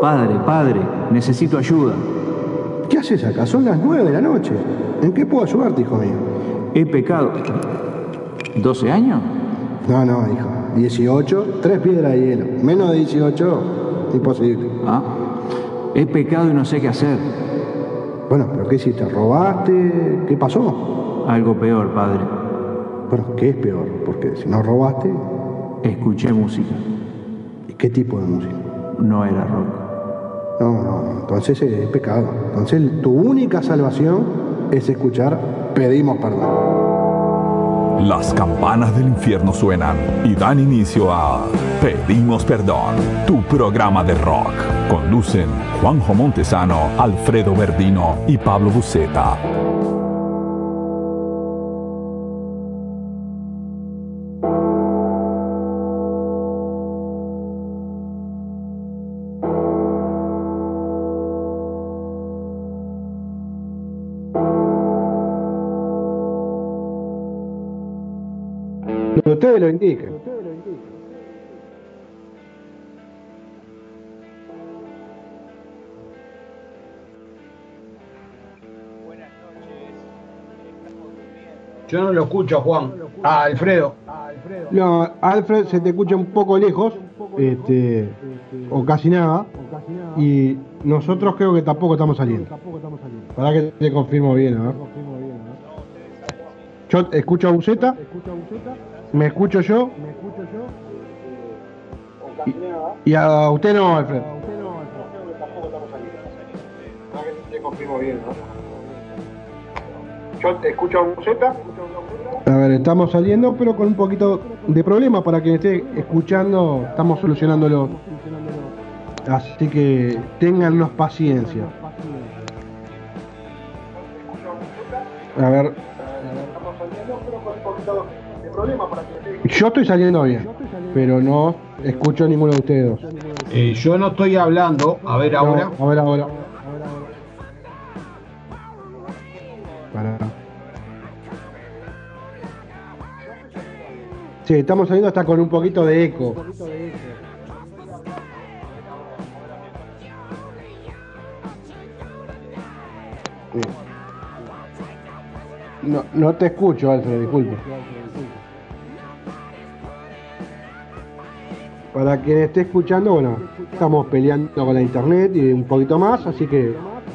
Padre, padre, necesito ayuda. ¿Qué haces acá? Son las nueve de la noche. ¿En qué puedo ayudarte, hijo mío? He pecado. ¿12 años? No, no, hijo. 18, tres piedras de hielo. Menos de 18, imposible. Ah. He pecado y no sé qué hacer. Bueno, pero ¿qué hiciste? ¿Robaste? ¿Qué pasó? Algo peor, padre. Bueno, ¿qué es peor? Porque si no robaste, Escuché música. ¿y qué tipo de música? No era rock. No, no, entonces es pecado. Entonces tu única salvación es escuchar pedimos perdón. Las campanas del infierno suenan y dan inicio a Pedimos Perdón, tu programa de rock. Conducen Juanjo Montesano, Alfredo Verdino y Pablo Buceta. Ustedes lo indiquen. Yo no lo escucho, Juan. Ah, Alfredo. No, Alfred se te escucha un poco lejos, este, o casi nada, y nosotros creo que tampoco estamos saliendo. Para que te confirmo bien, ¿no? Yo escucho a Buceta, me escucho yo, y, y a usted no, Alfred. Yo te escucho a Buceta. A ver, estamos saliendo, pero con un poquito de problema para quien esté escuchando, estamos solucionándolo. Así que téngannos paciencia. A ver. Yo estoy saliendo bien, pero no escucho a ninguno de ustedes dos. Eh, yo no estoy hablando. A ver ahora. No, a ver ahora. Para. Sí, estamos saliendo hasta con un poquito de eco. No, no te escucho, Alfred, disculpe. Para quien esté escuchando, bueno, estamos peleando con la internet y un poquito más, así que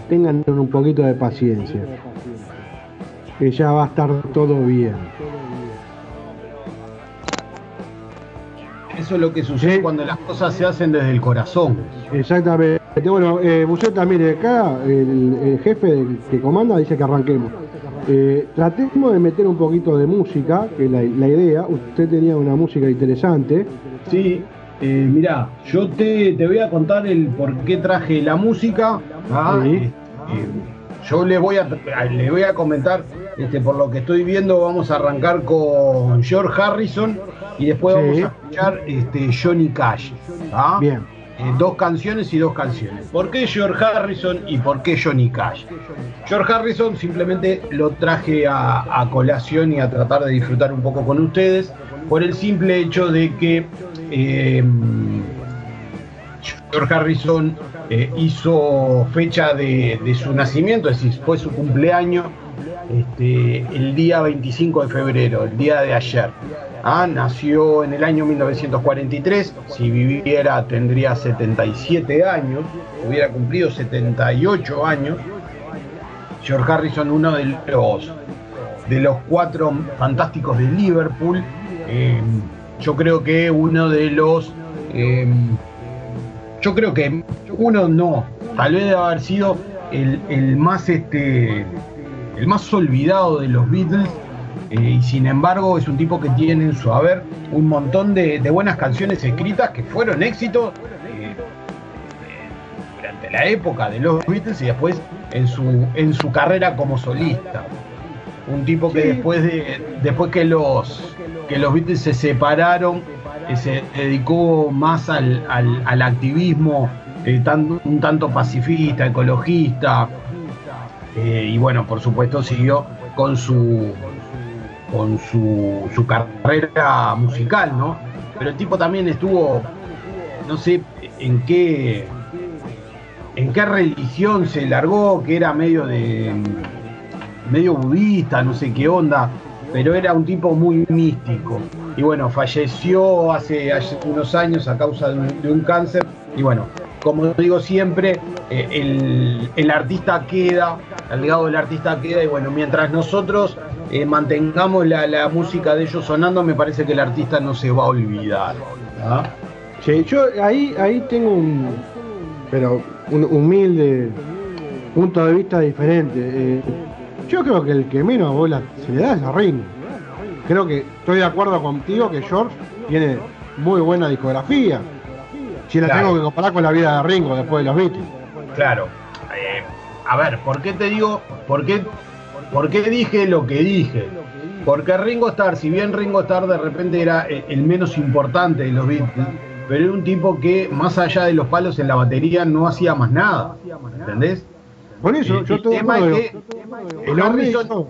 tengan un poquito de paciencia. Que ya va a estar todo bien. Eso es lo que sucede cuando las cosas se hacen desde el corazón. Exactamente. Bueno, eh, Buceta, mire, acá el, el jefe que comanda dice que arranquemos. Eh, tratemos de meter un poquito de música, que es la, la idea. Usted tenía una música interesante. Sí, eh, mirá, yo te, te voy a contar el por qué traje la música. ¿ah? Eh, eh, yo le voy a le voy a comentar, este, por lo que estoy viendo, vamos a arrancar con George Harrison y después Sí. vamos a escuchar este, Johnny Cash. ¿ah? Bien. Eh, dos canciones y dos canciones. ¿Por qué George Harrison y por qué Johnny Cash? George Harrison simplemente lo traje a, a colación y a tratar de disfrutar un poco con ustedes por el simple hecho de que eh, George Harrison eh, hizo fecha de, de su nacimiento, es decir, fue su cumpleaños este, el día 25 de febrero, el día de ayer. Ah, nació en el año 1943, si viviera tendría 77 años, hubiera cumplido 78 años. George Harrison, uno de los, de los cuatro fantásticos de Liverpool, eh, yo creo que uno de los... eh, yo creo que uno no, tal vez debe haber sido el, más este el más olvidado de los Beatles eh, y sin embargo es un tipo que tiene en su haber un montón de, buenas canciones escritas que fueron éxitos eh, durante la época de los Beatles y después en su en su carrera como solista un tipo que después de después que los que los Beatles se separaron eh, se dedicó más al, al- al activismo eh, tan- un tanto pacifista ecologista eh, y bueno por supuesto siguió con su con su, su carrera musical, ¿no? Pero el tipo también estuvo, no sé en qué, en qué religión se largó, que era medio de medio budista, no sé qué onda, pero era un tipo muy místico. Y bueno, falleció hace, unos años a causa de un, cáncer. Y bueno, como digo siempre, eh, el, el, artista queda, el legado del artista queda. Y bueno, mientras nosotros eh, mantengamos la, música de ellos sonando, me parece que el artista no se va a olvidar. ¿ah? Yo ahí, ahí tengo un, pero un humilde punto de vista diferente. Eh, yo creo que el que menos bola se le da es a Ringo. Creo que estoy de acuerdo contigo que George tiene muy buena discografía. Si la tengo que comparar con la vida de Ringo después de los Beatles. Claro. Eh, a ver, ¿por qué te digo, por qué, por qué dije lo que dije? Porque Ringo Starr, si bien Ringo Starr de repente era el menos importante de los Beatles, pero era un tipo que más allá de los palos en la batería no hacía más nada. ¿Entendés? Por eso, yo el tema es que el Harrison,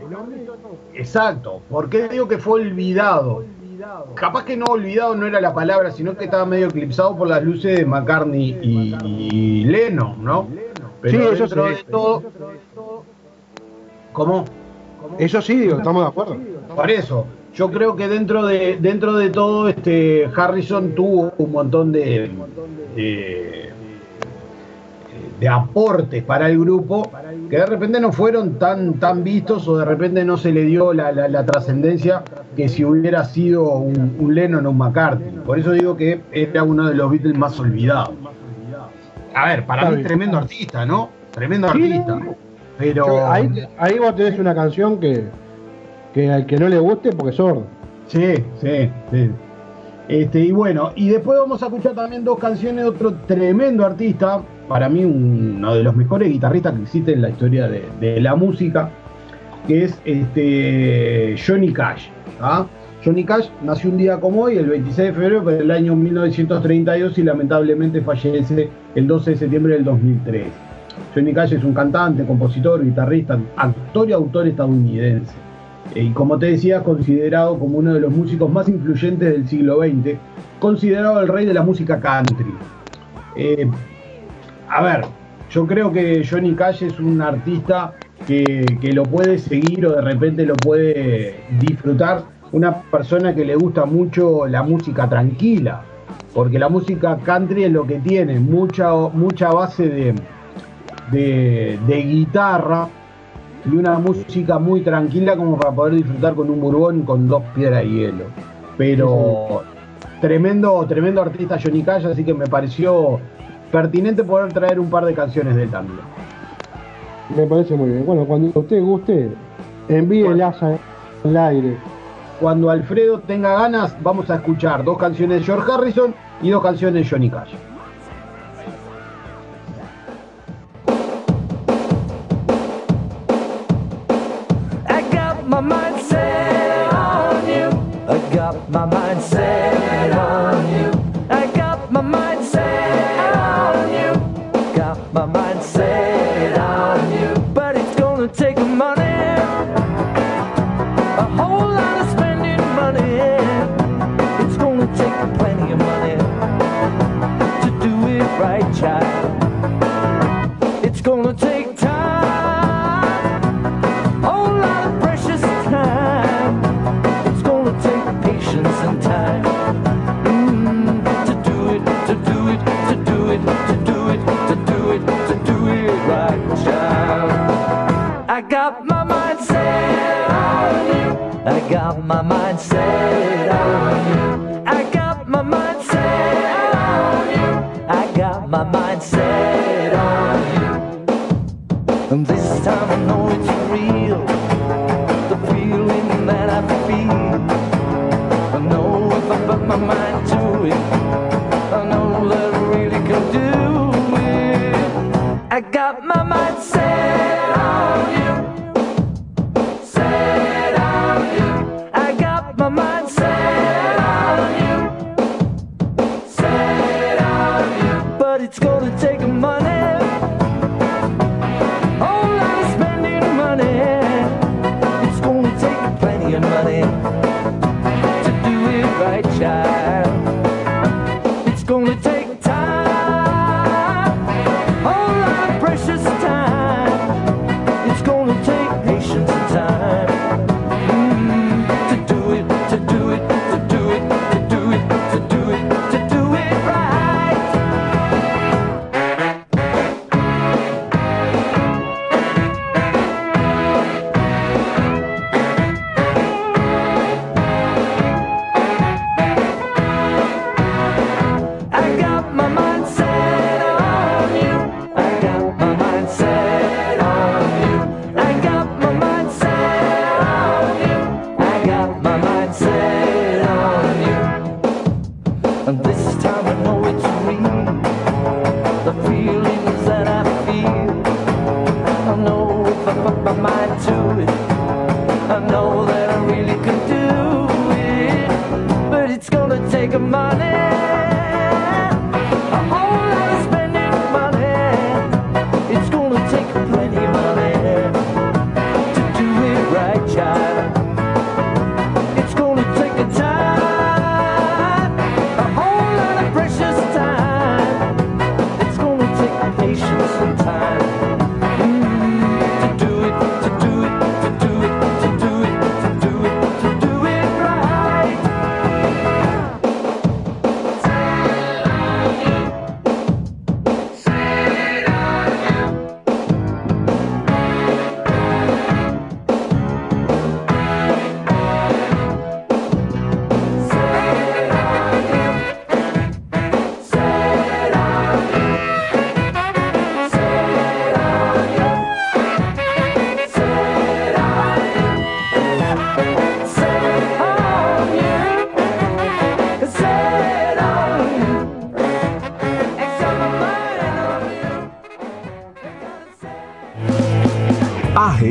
exacto, ¿por qué digo que fue olvidado? Capaz que no olvidado no era la palabra, sino que estaba medio eclipsado por las luces de McCartney y, Leno, ¿no? Pero sí, eso sí. todo. ¿Cómo? Eso sí, digo, estamos de acuerdo. Por eso, yo creo que dentro de dentro de todo, este Harrison tuvo un montón de de aportes para el grupo que de repente no fueron tan, tan vistos o de repente no se le dio la, trascendencia que si hubiera sido un, un, Lennon o un McCartney. Por eso digo que era uno de los Beatles más olvidados. A ver, para mí tremendo artista, ¿no? Tremendo artista. Pero. ahí, ahí vos tenés una canción que, que al que no le guste porque es sordo. Sí, sí, sí. Este, y bueno, y después vamos a escuchar también dos canciones de otro tremendo artista, para mí uno de los mejores guitarristas que existe en la historia de, la música, que es este Johnny Cash. ¿ah? Johnny Cash nació un día como hoy, el 26 de febrero del año 1932 y lamentablemente fallece el 12 de septiembre del 2003. Johnny Cash es un cantante, compositor, guitarrista, actor y autor estadounidense. Eh, y como te decía, considerado como uno de los músicos más influyentes del siglo XX, considerado el rey de la música country. Eh, a ver, yo creo que Johnny Cash es un artista que, lo puede seguir o de repente lo puede disfrutar una persona que le gusta mucho la música tranquila, porque la música country es lo que tiene, mucha, mucha base de, de, de guitarra, y una música muy tranquila como para poder disfrutar con un bourbon con dos piedras de hielo. Pero tremendo, tremendo artista Johnny Cash, así que me pareció pertinente poder traer un par de canciones de él también. Me parece muy bien. Bueno, cuando usted guste, envíelas al aire. Cuando Alfredo tenga ganas, vamos a escuchar dos canciones de George Harrison y dos canciones de Johnny Cash.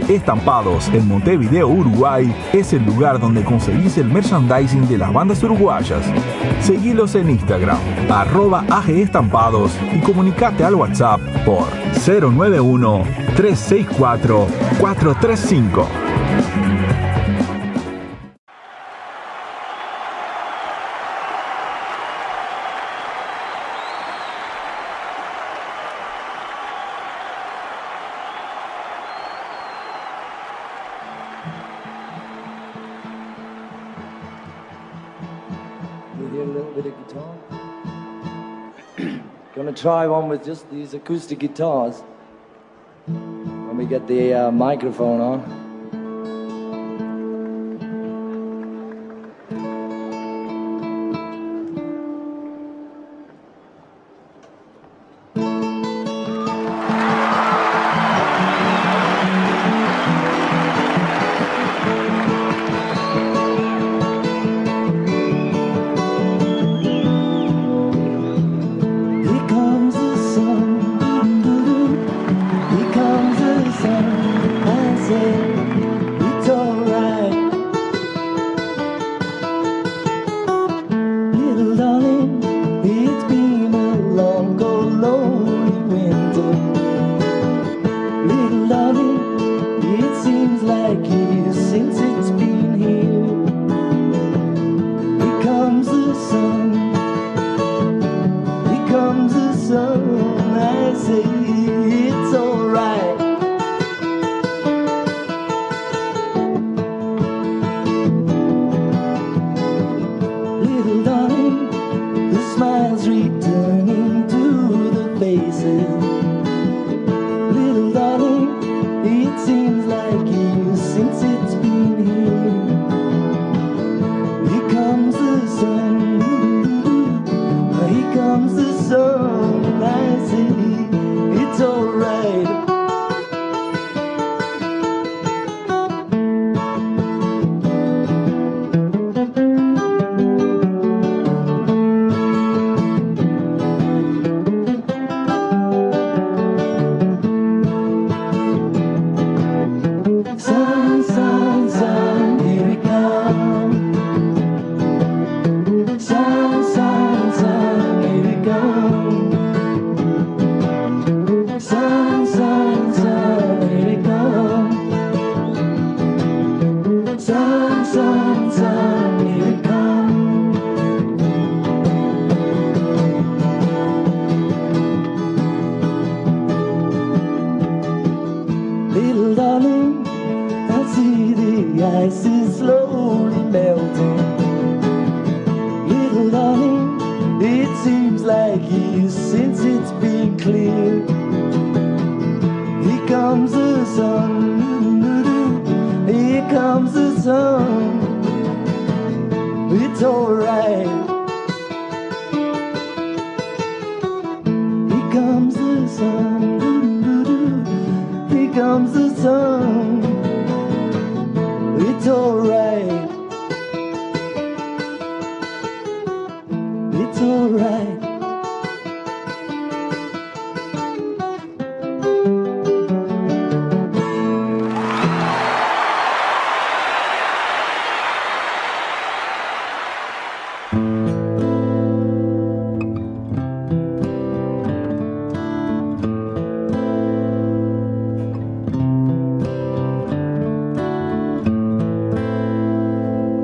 Estampados en Montevideo, Uruguay, es el lugar donde conseguís el merchandising de las bandas uruguayas. Seguilos en Instagram, arroba AG Estampados y comunicate al WhatsApp por 091 364 435. Try one with just these acoustic guitars when we get the uh, microphone on.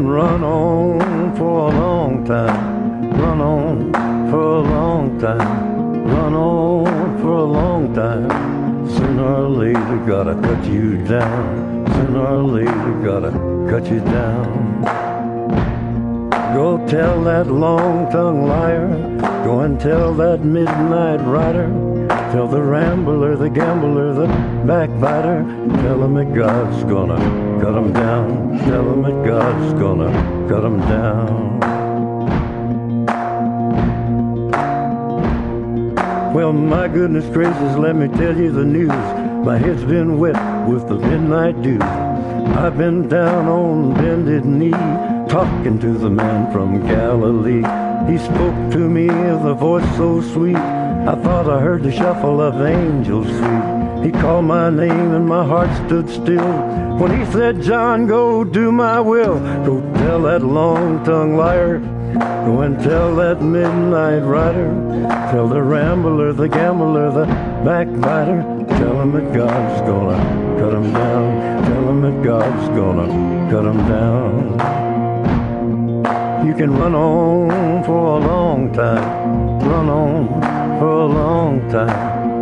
can run on for a long time, run on for a long time, run on for a long time. Sooner or later, gotta cut you down. Sooner or later, gotta cut you down. Go tell that long tongued liar, go and tell that midnight rider. Tell the rambler, the gambler, the backbiter. Tell him that God's gonna cut him down. Tell him that God's gonna cut him down. Well, my goodness gracious, let me tell you the news. My head's been wet with the midnight dew. I've been down on bended knee, talking to the man from Galilee. He spoke to me with a voice so sweet. I thought I heard the shuffle of angels. He called my name and my heart stood still. When he said, John, go do my will. Go tell that long-tongued liar. Go and tell that midnight rider. Tell the rambler, the gambler, the backbiter. Tell him that God's gonna cut him down. Tell him that God's gonna cut him down. You can run on for a long time, run on for a long time,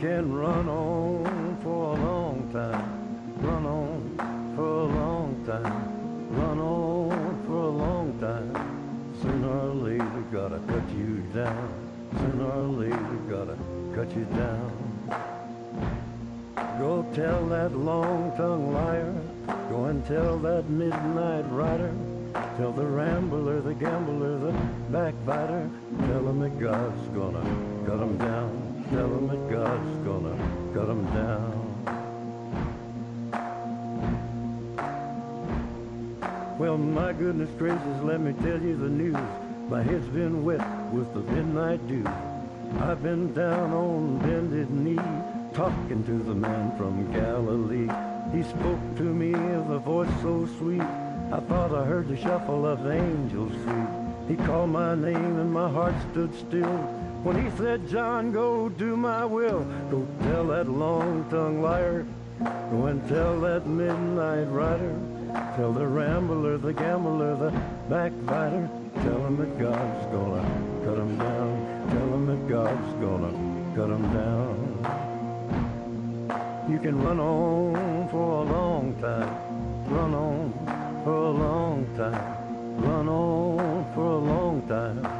Can run on for a long time, run on for a long time, run on for a long time. Sooner or later, gotta cut you down. Sooner or later, gotta cut you down. Go tell that long-tongued liar. Go and tell that midnight rider. Tell the rambler, the gambler, the backbiter. Tell him that God's gonna cut him down. Tell him that God's gonna cut him down. Well, my goodness gracious, let me tell you the news. My head's been wet with the midnight dew. I've been down on bended knee, talking to the man from Galilee. He spoke to me with a voice so sweet. I thought I heard the shuffle of angels' feet. He called my name and my heart stood still. When he said, John, go do my will. Go tell that long-tongued liar. Go and tell that midnight rider. Tell the rambler, the gambler, the backbiter. Tell him that God's gonna cut him down. Tell him that God's gonna cut him down. You can run on for a long time. Run on for a long time. Run on for a long time.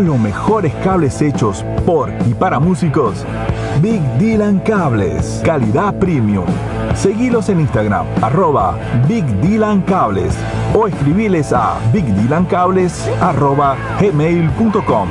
Los mejores cables hechos por y para músicos. Big Dylan Cables, calidad premium. Seguilos en Instagram, arroba Big Dylan Cables o escribiles a bigdylancables arroba gmail.com.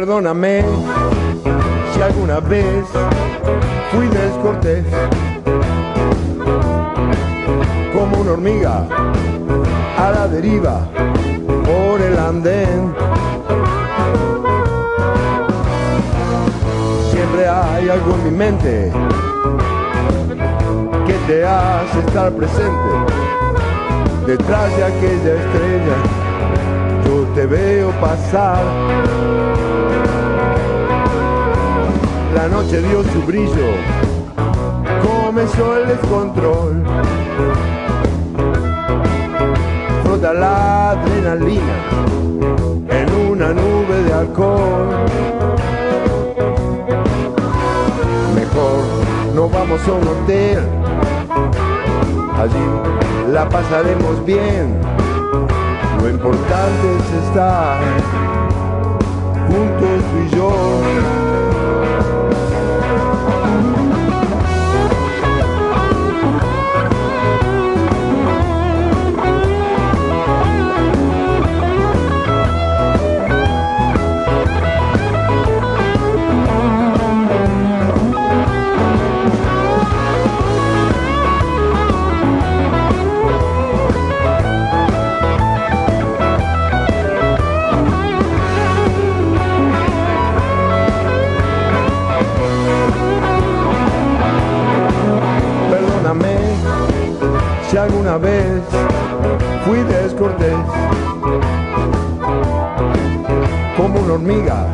Perdóname si alguna vez fui descortés. Como una hormiga a la deriva por el andén. Siempre hay algo en mi mente que te hace estar presente detrás de aquella estrella te veo pasar. La noche dio su brillo, comenzó el descontrol. Frota la adrenalina en una nube de alcohol. Mejor no vamos a un hotel, allí la pasaremos bien lo importante es estar juntos tú y yo. Alguna vez fui descortés como una hormiga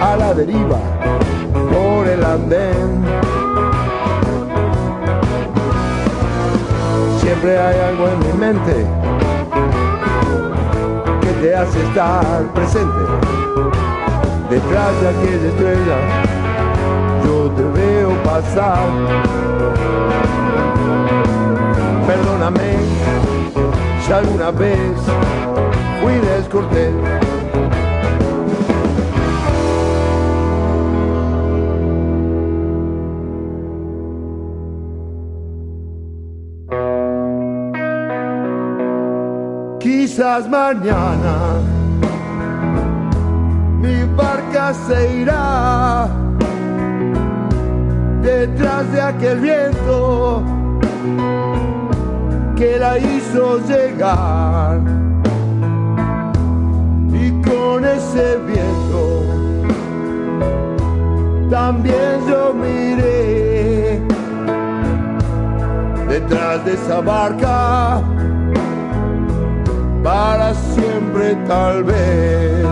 a la deriva por el andén. Siempre hay algo en mi mente que te hace estar presente detrás de aquella estrella. Yo te veo pasar. Perdóname si alguna vez fui descortés. Quizás mañana mi barca se irá detrás de aquel viento que la hizo llegar. Y con ese viento también yo miré detrás de esa barca para siempre tal vez.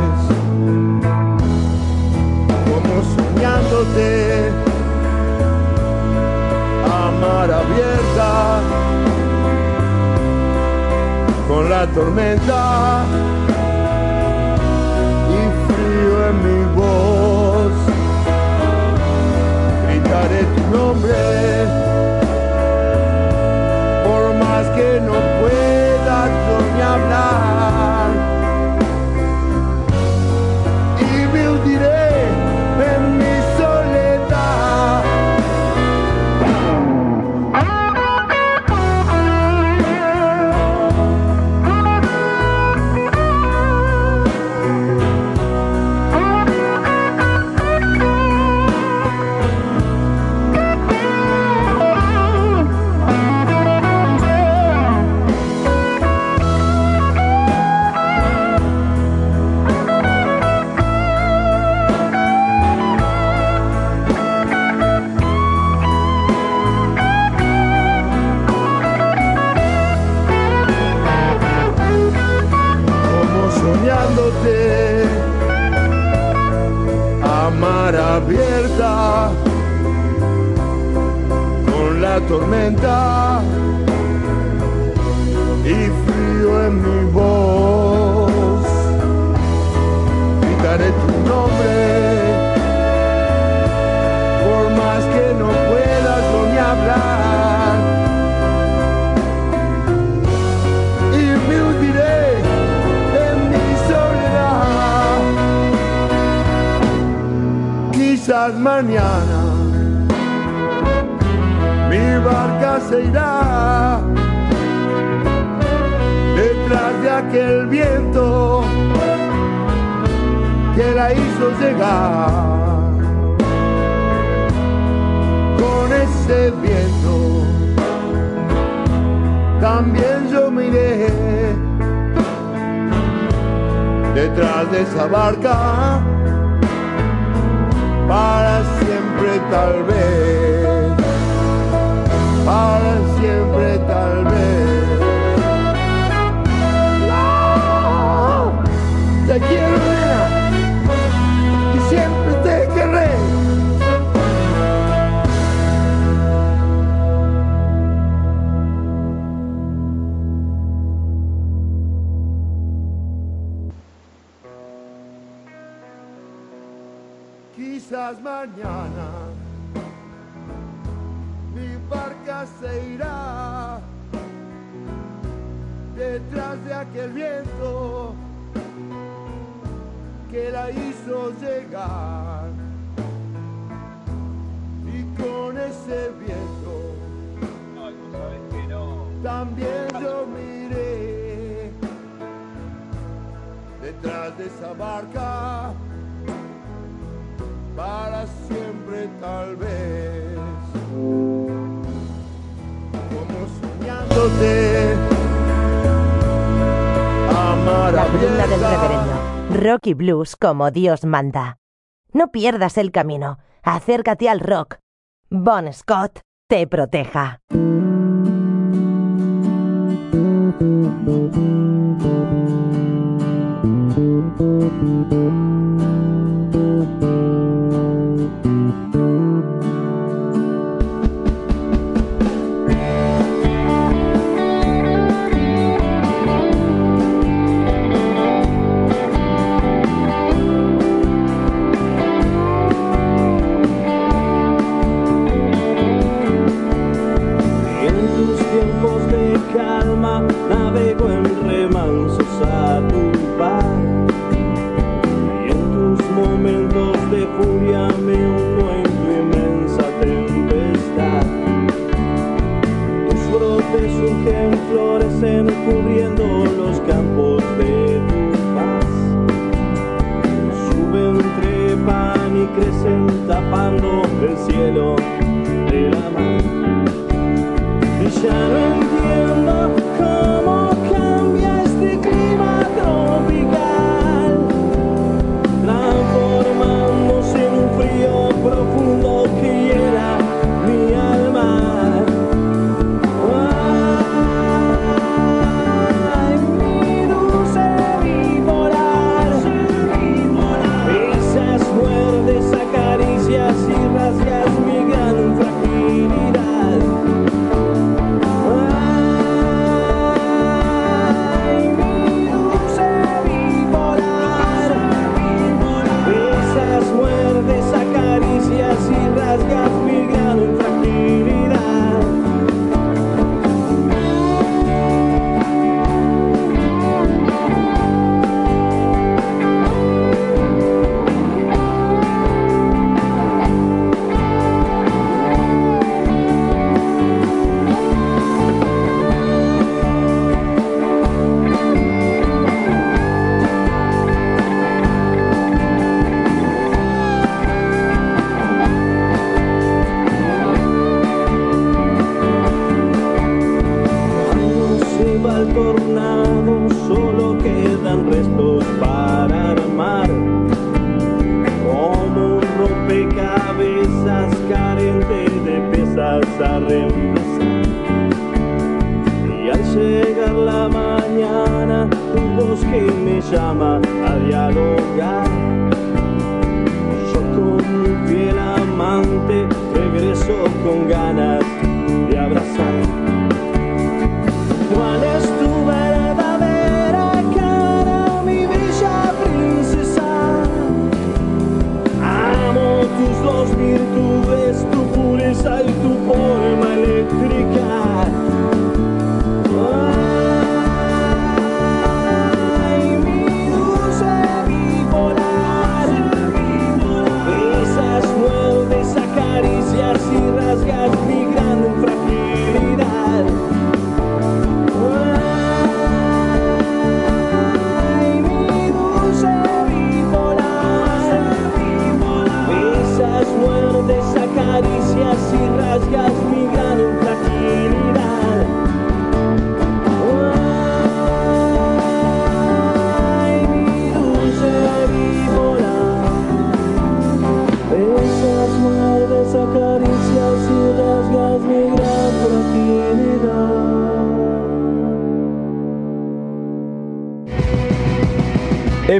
Como soñándote a mar abierta con la tormenta y frío en mi voz. Gritaré tu nombre por más que no pueda yo ni hablar con la tormenta y frío en mi voz. Gritaré tu nombre por más que no pueda yo ni hablar mañana mi barca se irá detrás de aquel viento que la hizo llegar. Con ese viento también yo miré detrás de esa barca para siempre tal vez, para siempre tal vez. Que el viento que la hizo llegar. Y con ese viento también yo miré detrás de esa barca para siempre tal vez. Como soñándote la del reverendo. Rocky blues como Dios manda. No pierdas el camino. Acércate al rock. Bon Scott te proteja.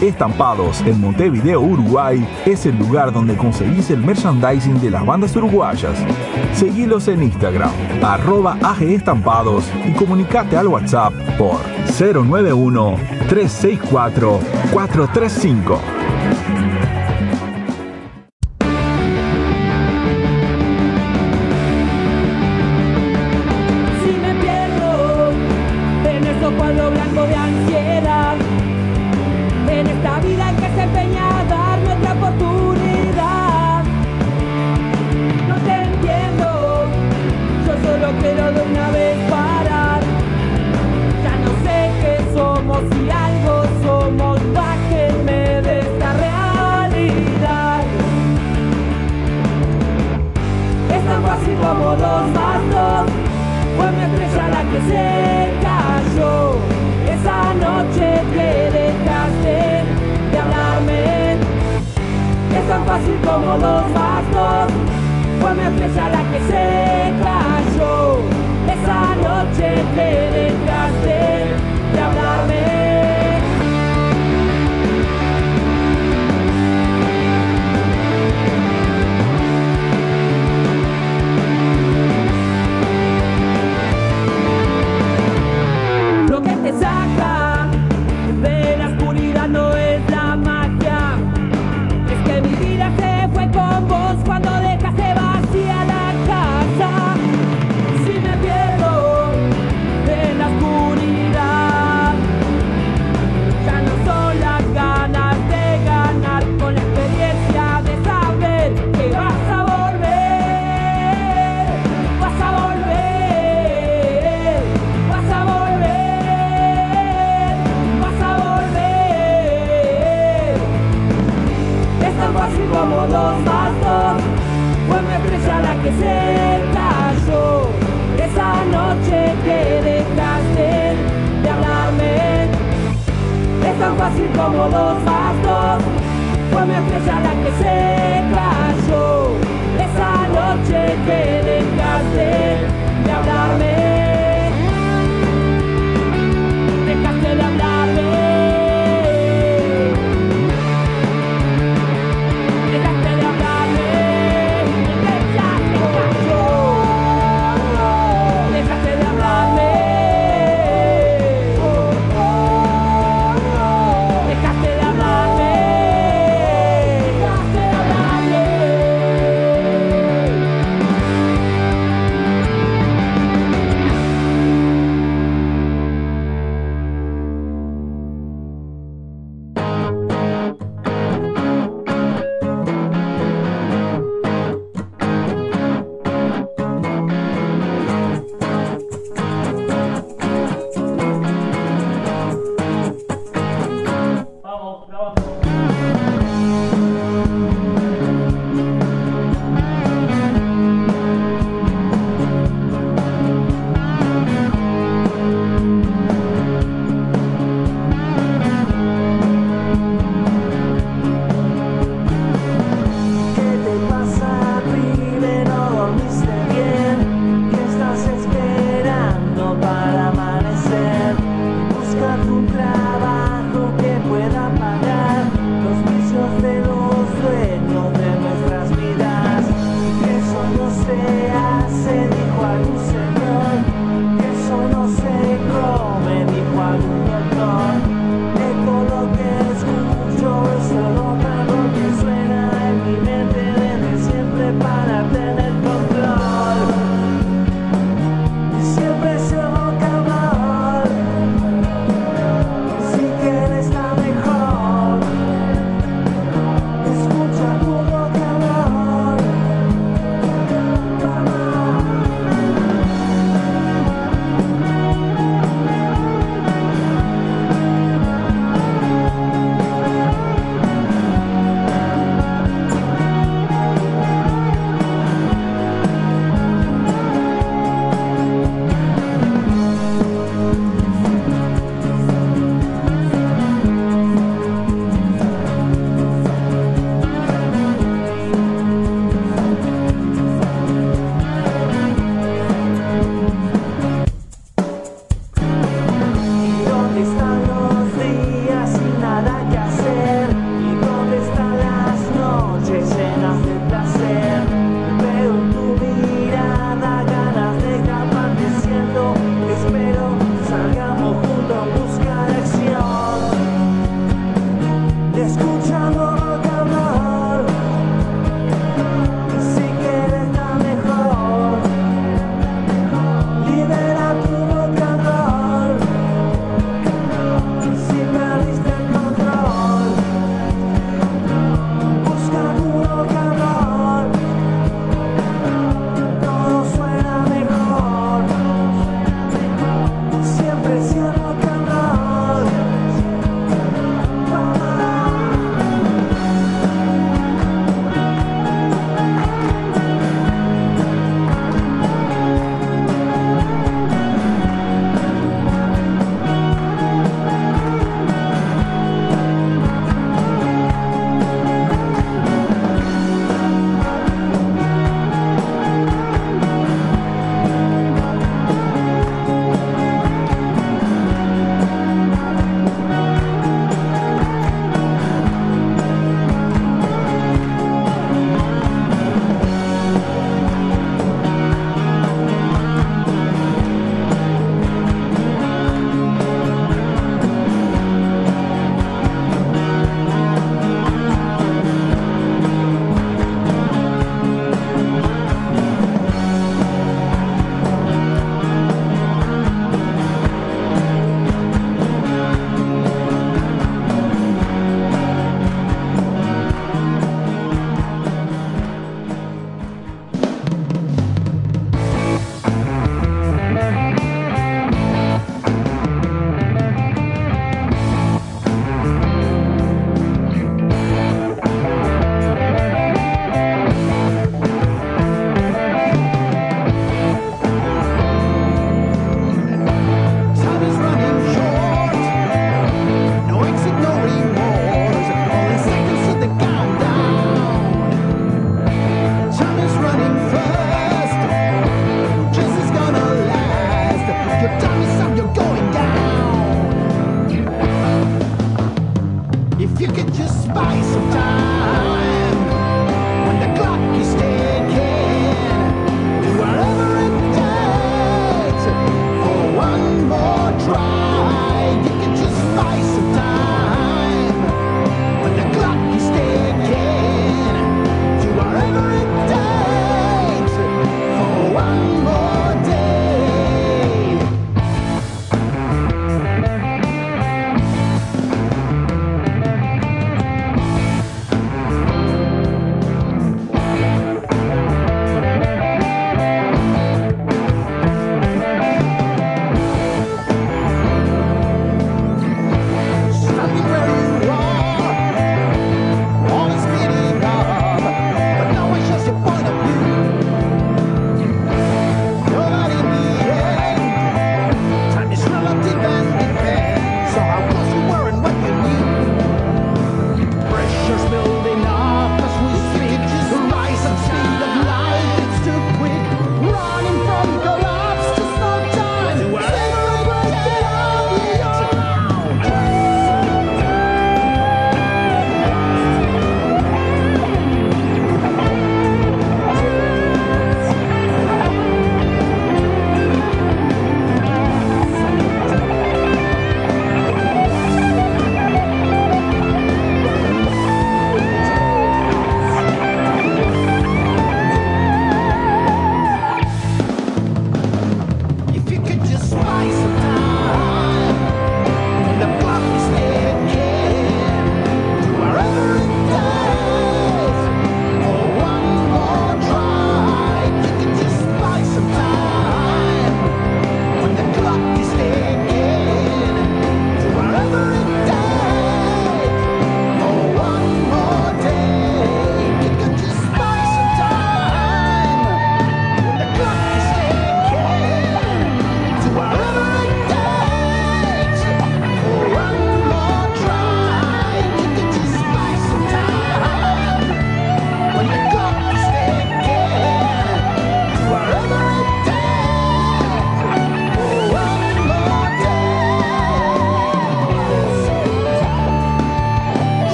Estampados en Montevideo, Uruguay, es el lugar donde conseguís el merchandising de las bandas uruguayas. Seguilos en Instagram, arroba AG Estampados y comunicate al WhatsApp por 091 364 435. así como los bastos Fue pues mi estrella la que se cayó. Esa noche que dejaste de hablarme. Es tan fácil como los bastos Fue pues mi estrella la que se cayó. Esa noche que dejaste de hablarme.